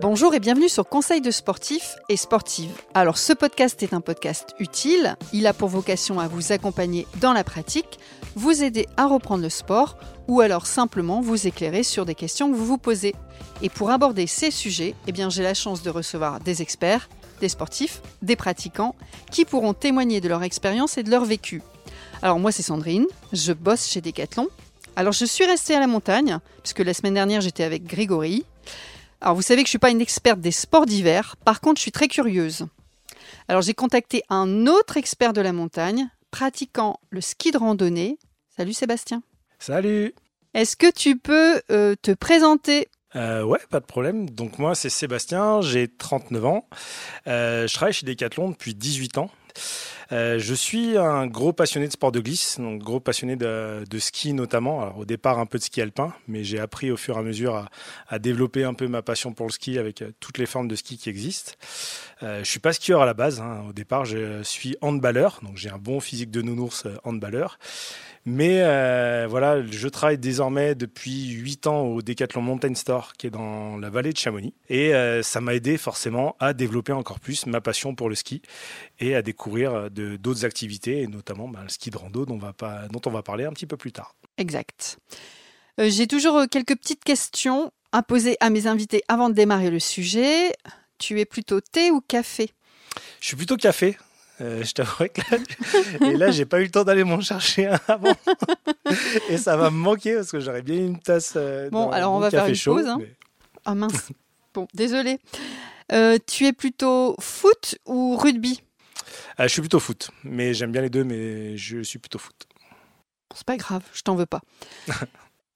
Bonjour et bienvenue sur Conseil de sportifs et sportives. Alors ce podcast est un podcast utile, il a pour vocation à vous accompagner dans la pratique, vous aider à reprendre le sport ou alors simplement vous éclairer sur des questions que vous vous posez. Et pour aborder ces sujets, eh bien j'ai la chance de recevoir des experts, des sportifs, des pratiquants qui pourront témoigner de leur expérience et de leur vécu. Alors moi c'est Sandrine, je bosse chez Decathlon. Alors je suis restée à la montagne puisque la semaine dernière j'étais avec Grégory. Alors vous savez que je suis pas une experte des sports d'hiver, par contre je suis très curieuse. Alors j'ai contacté un autre expert de la montagne, pratiquant le ski de randonnée. Salut Sébastien. Salut Est-ce que tu peux euh, te présenter? Euh, ouais, pas de problème. Donc moi, c'est Sébastien, j'ai 39 ans. Euh, je travaille chez Decathlon depuis 18 ans. Euh, je suis un gros passionné de sport de glisse, donc gros passionné de, ski notamment. Alors au départ un peu de ski alpin, mais j'ai appris au fur et à mesure à, développer un peu ma passion pour le ski avec euh, toutes les formes de ski qui existent. Euh, je suis pas skieur à la base. Hein. Au départ, je suis handballeur, donc j'ai un bon physique de nounours euh, handballeur. Mais euh, voilà, je travaille désormais depuis 8 ans au Decathlon Mountain Store qui est dans la vallée de Chamonix. Et euh, ça m'a aidé forcément à développer encore plus ma passion pour le ski et à découvrir euh, d'autres activités, et notamment bah, le ski de rando dont on, va pas, dont on va parler un petit peu plus tard. Exact. J'ai toujours quelques petites questions à poser à mes invités avant de démarrer le sujet. Tu es plutôt thé ou café? Je suis plutôt café. Euh, je t'avouerai que là, et là, j'ai pas eu le temps d'aller m'en chercher un avant. et ça va me manquer parce que j'aurais bien une tasse. Euh, bon, alors on va faire une chaud, pause. Hein. Ah mince. bon, désolé. Euh, tu es plutôt foot ou rugby? Je suis plutôt foot, mais j'aime bien les deux, mais je suis plutôt foot. c'est pas grave, je t'en veux pas.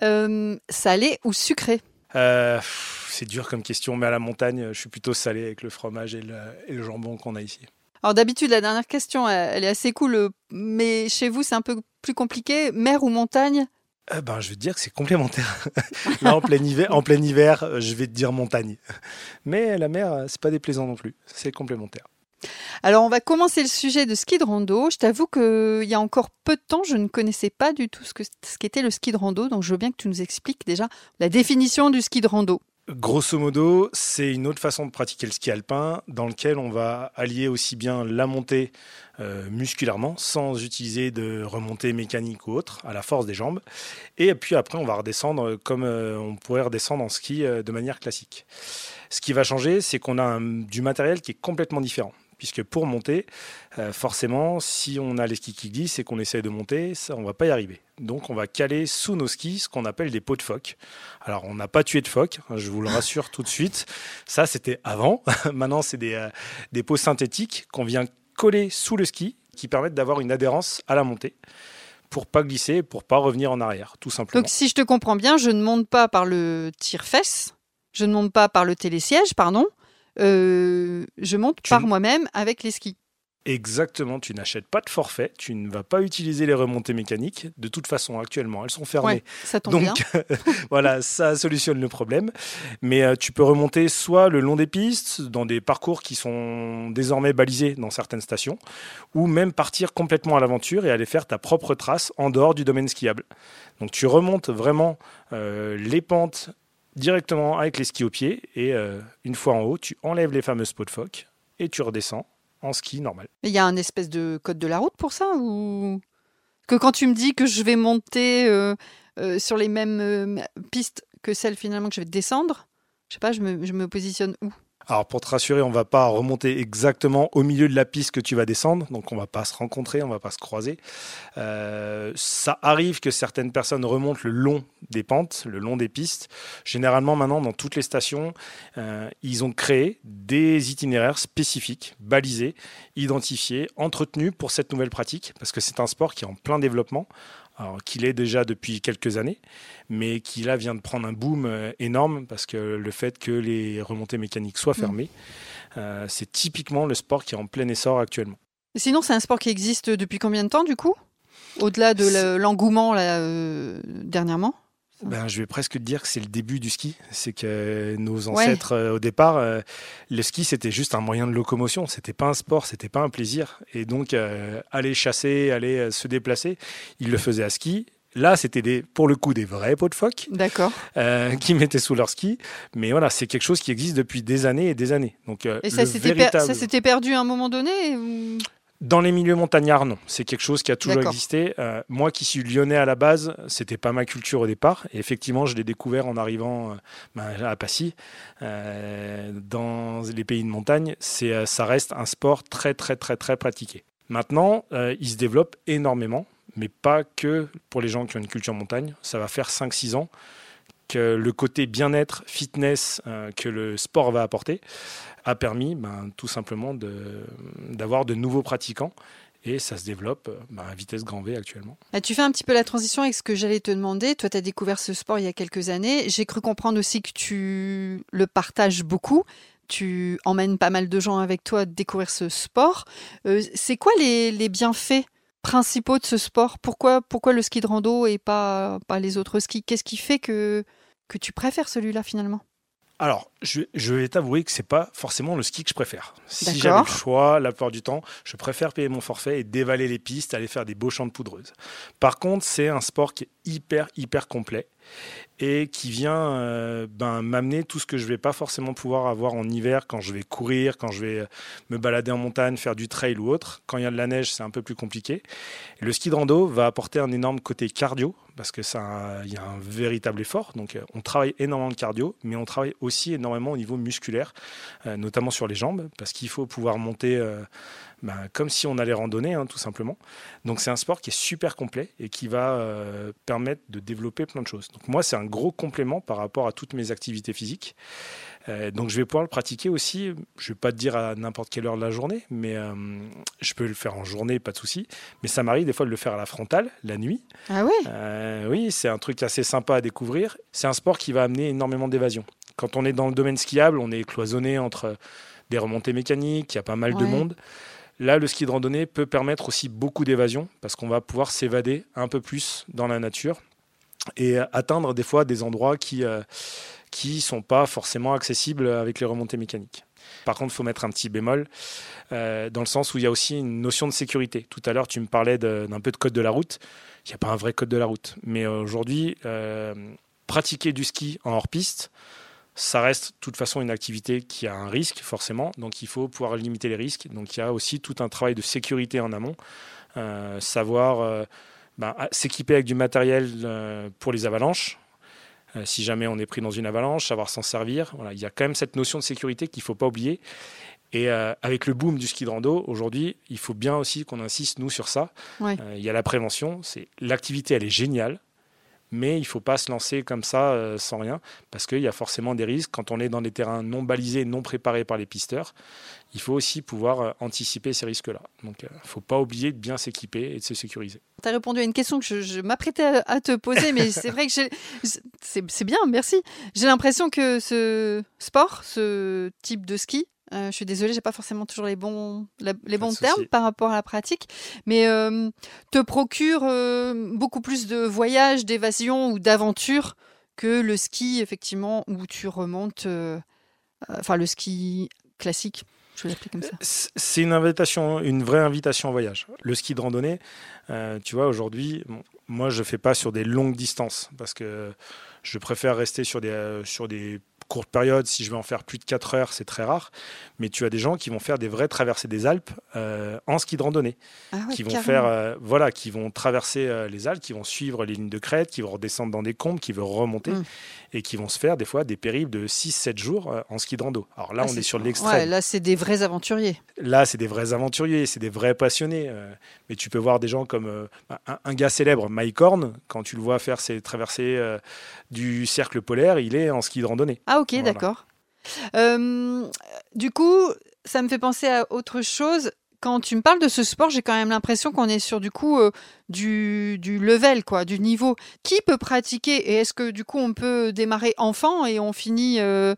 salé ou sucré? C'est dur comme question, mais à la montagne, je suis plutôt salé avec le fromage et le jambon qu'on a ici. Alors d'habitude, la dernière question, elle, est assez cool, mais chez vous, c'est un peu plus compliqué. Mer ou montagne? Euh, ben, je vais te dire que c'est complémentaire. Là, en plein, hiver, en plein hiver, je vais te dire montagne. Mais la mer, c'est pas déplaisant non plus. C'est complémentaire. Alors, on va commencer le sujet de ski de rando. Je t'avoue qu'il y a encore peu de temps, je ne connaissais pas du tout ce qu'était le ski de rando. Donc, je veux bien que tu nous expliques déjà la définition du ski de rando. Grosso modo, c'est une autre façon de pratiquer le ski alpin dans lequel on va allier aussi bien la montée euh, musculairement sans utiliser de remontée mécanique ou autre à la force des jambes. Et puis après, on va redescendre comme euh, on pourrait redescendre en ski euh, de manière classique. Ce qui va changer, c'est qu'on a du matériel qui est complètement différent puisque pour monter, euh, forcément, si on a les skis qui glissent et qu'on essaie de monter, ça, on va pas y arriver. Donc on va caler sous nos skis ce qu'on appelle des pots de phoque. Alors on n'a pas tué de phoque, hein, je vous le rassure tout de suite. Ça c'était avant. Maintenant c'est des, euh, des pots synthétiques qu'on vient coller sous le ski qui permettent d'avoir une adhérence à la montée pour pas glisser, pour pas revenir en arrière, tout simplement. Donc si je te comprends bien, je ne monte pas par le tire-fesse, je ne monte pas par le télésiège, pardon, je monte par moi-même avec les skis. Exactement, tu n'achètes pas de forfait, tu ne vas pas utiliser les remontées mécaniques. De toute façon, actuellement, elles sont fermées. ça tombe Donc, voilà, ça solutionne le problème. Mais euh, tu peux remonter soit le long des pistes, dans des parcours qui sont désormais balisés dans certaines stations, ou même partir complètement à l'aventure et aller faire ta propre trace en dehors du domaine skiable. Donc, tu remontes vraiment euh, les pentes directement avec les skis au pied. Et euh, une fois en haut, tu enlèves les fameuses pots de phoque et tu redescends en ski normal. Il y a un espèce de code de la route pour ça ou? Que quand tu me dis que je vais monter euh, euh, sur les mêmes pistes que celles finalement que je vais descendre, je sais pas, je me positionne où? Alors pour te rassurer, on va pas remonter exactement au milieu de la piste que tu vas descendre, donc on va pas se rencontrer, on va pas se croiser. Euh, ça arrive que certaines personnes remontent le long des pentes, le long des pistes. Généralement maintenant dans toutes les stations, euh, ils ont créé des itinéraires spécifiques, balisés, identifiés, entretenus pour cette nouvelle pratique, parce que c'est un sport qui est en plein développement qu'il est déjà depuis quelques années, mais qui là vient de prendre un boom euh, énorme parce que le fait que les remontées mécaniques soient mm. fermées, euh, c'est typiquement le sport qui est en plein essor actuellement. sinon, c'est un sport qui existe depuis combien de temps du coup? Au-delà de l'engouement euh, dernièrement? Ben, je vais presque te dire que c'est le début du ski. C'est que nos ancêtres, euh, au départ, euh, le ski, c'était juste un moyen de locomotion. C'était pas un sport, c'était pas un plaisir. Et donc, euh, aller chasser, aller se déplacer, ils le faisaient à ski. Là, c'était des, pour le coup des vrais pots de phoque. D'accord. Qui mettaient sous leur ski. Mais voilà, c'est quelque chose qui existe depuis des années et des années. Donc, et ça s'était perdu à un moment donné dans les milieux montagnards, non. C'est quelque chose qui a toujours existé. Euh, moi qui suis lyonnais à la base, c'était pas ma culture au départ. Et effectivement, je l'ai découvert en arrivant euh, ben, à Passy, euh, dans les pays de montagne. C'est, ça reste un sport très, très, très, très pratiqué. Maintenant, il se développe énormément, mais pas que pour les gens qui ont une culture montagne. Ça va faire 5-6 ans le côté bien-être, fitness que le sport va apporter a permis ben, tout simplement d'avoir de, nouveaux pratiquants et ça se développe ben, à vitesse grand V actuellement. Ah, tu fais un petit peu la transition avec ce que j'allais te demander. Toi, tu as découvert ce sport il y a quelques années. J'ai cru comprendre aussi que tu le partages beaucoup. Tu emmènes pas mal de gens avec toi découvrir ce sport. Euh, c'est quoi les, bienfaits principaux de ce sport. Pourquoi, pourquoi le ski de rando et pas, pas les autres skis? Qu'est-ce qui fait que, que tu préfères celui-là finalement? Alors, je, vais t'avouer que c'est pas forcément le ski que je préfère. Si j'avais le choix, la plupart du temps, je préfère payer mon forfait et dévaler les pistes, aller faire des beaux champs de poudreuse. Par contre, c'est un sport qui est hyper, hyper complet et qui vient euh, ben, m'amener tout ce que je vais pas forcément pouvoir avoir en hiver quand je vais courir, quand je vais euh, me balader en montagne, faire du trail ou autre. Quand il y a de la neige, c'est un peu plus compliqué. le ski de rando va apporter un énorme côté cardio parce que ça, il y a un véritable effort. Donc, euh, on travaille énormément de cardio, mais on travaille aussi énormément au niveau musculaire, notamment sur les jambes, parce qu'il faut pouvoir monter ben, comme si on allait randonner, hein, tout simplement. Donc c'est un sport qui est super complet et qui va euh, permettre de développer plein de choses. Donc moi, c'est un gros complément par rapport à toutes mes activités physiques. Euh, donc je vais pouvoir le pratiquer aussi, je ne vais pas te dire à n'importe quelle heure de la journée, mais euh, je peux le faire en journée, pas de souci. Mais ça m'arrive des fois de le faire à la frontale, la nuit. Ah oui Oui, c'est un truc assez sympa à découvrir. C'est un sport qui va amener énormément d'évasion. Quand on est dans le domaine skiable, on est cloisonné entre des remontées mécaniques, il y a pas mal de monde. Là, le ski de randonnée peut permettre aussi beaucoup d'évasion parce qu'on va pouvoir s'évader un peu plus dans la nature et atteindre des fois des endroits qui ne euh, sont pas forcément accessibles avec les remontées mécaniques. Par contre, il faut mettre un petit bémol, euh, dans le sens où il y a aussi une notion de sécurité. Tout à l'heure, tu me parlais d'un peu de code de la route. Il n'y a pas un vrai code de la route. Mais aujourd'hui, euh, pratiquer du ski en hors-piste, ça reste de toute façon une activité qui a un risque forcément, donc il faut pouvoir limiter les risques. Donc il y a aussi tout un travail de sécurité en amont, euh, savoir euh, ben, s'équiper avec du matériel euh, pour les avalanches. si jamais on est pris dans une avalanche, savoir s'en servir. Voilà, il y a quand même cette notion de sécurité qu'il ne faut pas oublier. Et avec le boom du ski de rando, aujourd'hui, il faut bien aussi qu'on insiste, nous, sur ça. il y a la prévention. C'est L'activité, elle est géniale mais il ne faut pas se lancer comme ça euh, sans rien, parce qu'il y a forcément des risques quand on est dans des terrains non balisés, non préparés par les pisteurs. Il faut aussi pouvoir euh, anticiper ces risques-là. Donc il euh, ne faut pas oublier de bien s'équiper et de se sécuriser. Tu as répondu à une question que je, m'apprêtais à, te poser, mais c'est vrai que c'est bien, merci. J'ai l'impression que ce sport, ce type de ski, euh, je suis désolée, j'ai pas forcément toujours les bons, les bons termes par rapport à la pratique, mais euh, te procure euh, beaucoup plus de voyages, d'évasion ou d'aventures que le ski, effectivement, où tu remontes, enfin le ski classique. Je vais l'appeler comme ça. C'est une invitation, une vraie invitation au voyage. Le ski de randonnée, tu vois, aujourd'hui, moi, je fais pas sur des longues distances parce que je préfère rester sur des, sur des courte période, si je vais en faire plus de 4 heures, c'est très rare. Mais tu as des gens qui vont faire des vraies traversées des Alpes euh, en ski de randonnée, ah qui vont faire, euh, voilà, qui vont traverser euh, les Alpes, qui vont suivre les lignes de crête, qui vont redescendre dans des combes, qui vont remonter mm. et qui vont se faire des fois des périples de 6-7 jours en ski de rando. Alors là, ah, on est, sur l'extrême. là, c'est des vrais aventuriers. Là, c'est des vrais aventuriers, c'est des vrais passionnés. mais tu peux voir des gens comme un, un, gars célèbre, Mike Horn, quand tu le vois faire ses traversées du cercle polaire, il est en ski de randonnée. Ah ok, d'accord. Euh, du coup, ça me fait penser à autre chose. Quand tu me parles de ce sport, j'ai quand même l'impression qu'on est sur du coup euh, du, du, level, quoi, du niveau. Qui peut pratiquer Et est-ce que du coup on peut démarrer enfant et on finit euh,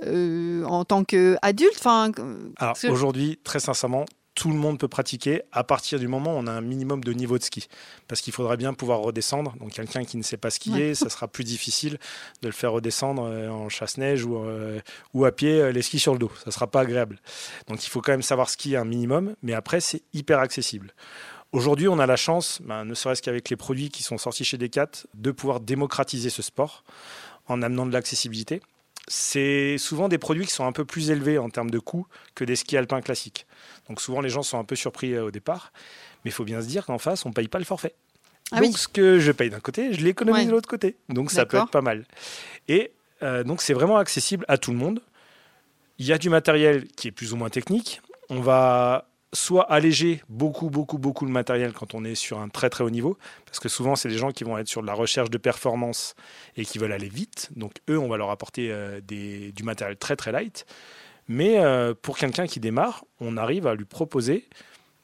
en tant qu'adulte? Enfin, Alors aujourd'hui, très sincèrement, tout le monde peut pratiquer à partir du moment où on a un minimum de niveau de ski. Parce qu'il faudrait bien pouvoir redescendre. Donc quelqu'un qui ne sait pas skier, ça sera plus difficile de le faire redescendre euh, en chasse-neige ou, euh, ou à pied euh, les skis sur le dos. Ça ne sera pas agréable. Donc il faut quand même savoir skier un minimum, mais après c'est hyper accessible. Aujourd'hui, on a la chance, ben, ne serait-ce qu'avec les produits qui sont sortis chez Decat, de pouvoir démocratiser ce sport en amenant de l'accessibilité. C'est souvent des produits qui sont un peu plus élevés en termes de coût que des skis alpins classiques. Donc souvent, les gens sont un peu surpris euh, au départ. Mais il faut bien se dire qu'en face, on ne paye pas le forfait. Ah donc oui. ce que je paye d'un côté, je l'économise Ouais. de l'autre côté. Donc ça peut être pas mal. Et euh, donc c'est vraiment accessible à tout le monde. Il y a du matériel qui est plus ou moins technique. On va soit alléger beaucoup, beaucoup, beaucoup le matériel quand on est sur un très très haut niveau, parce que souvent c'est des gens qui vont être sur de la recherche de performance et qui veulent aller vite. Donc eux, on va leur apporter euh, des- du matériel très très light. Mais euh, pour quelqu'un qui démarre, on arrive à lui proposer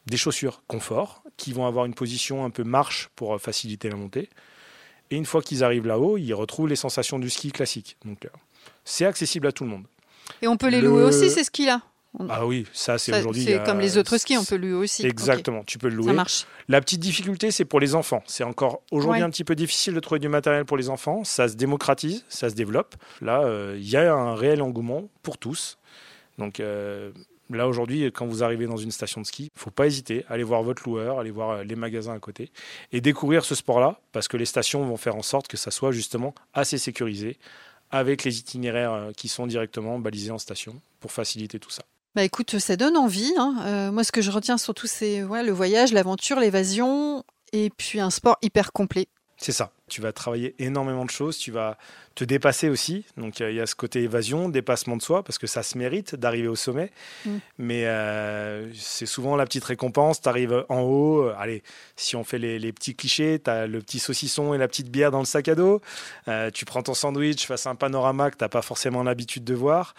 des chaussures confort qui vont avoir une position un peu marche pour euh, faciliter la montée. Et une fois qu'ils arrivent là-haut, ils retrouvent les sensations du ski classique. Donc euh, c'est accessible à tout le monde. Et on peut les Le- louer aussi, ces skis-là? Ah oui, ça c'est Ça, aujourd'hui. C'est comme les autres skis, on peut louer aussi. Exactement, tu peux le Ça louer. marche. La petite difficulté, c'est pour les enfants. C'est encore aujourd'hui Ouais. un petit peu difficile de trouver du matériel pour les enfants. Ça se démocratise, ça se développe. Là, euh, il y a un réel engouement pour tous. Donc euh, là, aujourd'hui, quand vous arrivez dans une station de ski, il faut pas hésiter. Allez voir votre loueur, allez voir euh, les magasins à côté et découvrir ce sport-là parce que les stations vont faire en sorte que ça soit justement assez sécurisé avec les itinéraires qui sont directement balisés en station pour faciliter tout ça. Bah écoute, ça donne envie. hein. Euh, moi, ce que je retiens surtout, c'est ouais, le voyage, l'aventure, l'évasion, et puis un sport hyper complet. C'est ça. Tu vas travailler énormément de choses, tu vas te dépasser aussi. Donc il y a ce côté évasion, dépassement de soi, parce que ça se mérite d'arriver au sommet. Mm. Mais euh, c'est souvent la petite récompense. Tu arrives en haut. euh, allez, si on fait les, les petits clichés, tu as le petit saucisson et la petite bière dans le sac à dos. Euh, tu prends ton sandwich face à un panorama que tu n'as pas forcément l'habitude de voir.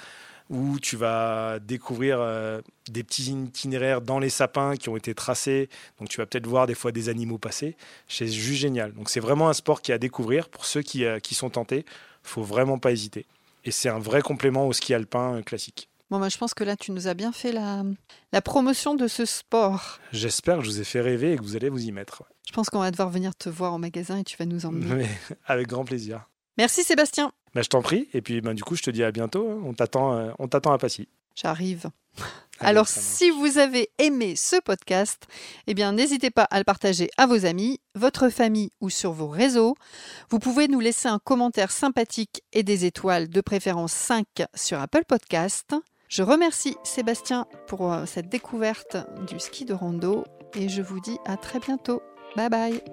Ou tu vas découvrir euh, des petits itinéraires dans les sapins qui ont été tracés. Donc tu vas peut-être voir des fois des animaux passer. C'est juste génial. Donc c'est vraiment un sport qui est à découvrir pour ceux qui, euh, qui sont tentés. faut vraiment pas hésiter. Et c'est un vrai complément au ski alpin euh, classique. Bon, bah, je pense que là, tu nous as bien fait la, la promotion de ce sport. J'espère que je vous ai fait rêver et que vous allez vous y mettre. Je pense qu'on va devoir venir te voir au magasin et tu vas nous emmener. Avec grand plaisir. Merci Sébastien. Bah, je t'en prie. Et puis bah, du coup, je te dis à bientôt. hein. On t'attend, euh, on t'attend à Passy. J'arrive. Alors, si vous avez aimé ce podcast, eh bien, n'hésitez pas à le partager à vos amis, votre famille ou sur vos réseaux. Vous pouvez nous laisser un commentaire sympathique et des étoiles, de préférence 5 sur Apple Podcast. Je remercie Sébastien pour euh, cette découverte du ski de rando et je vous dis à très bientôt. Bye bye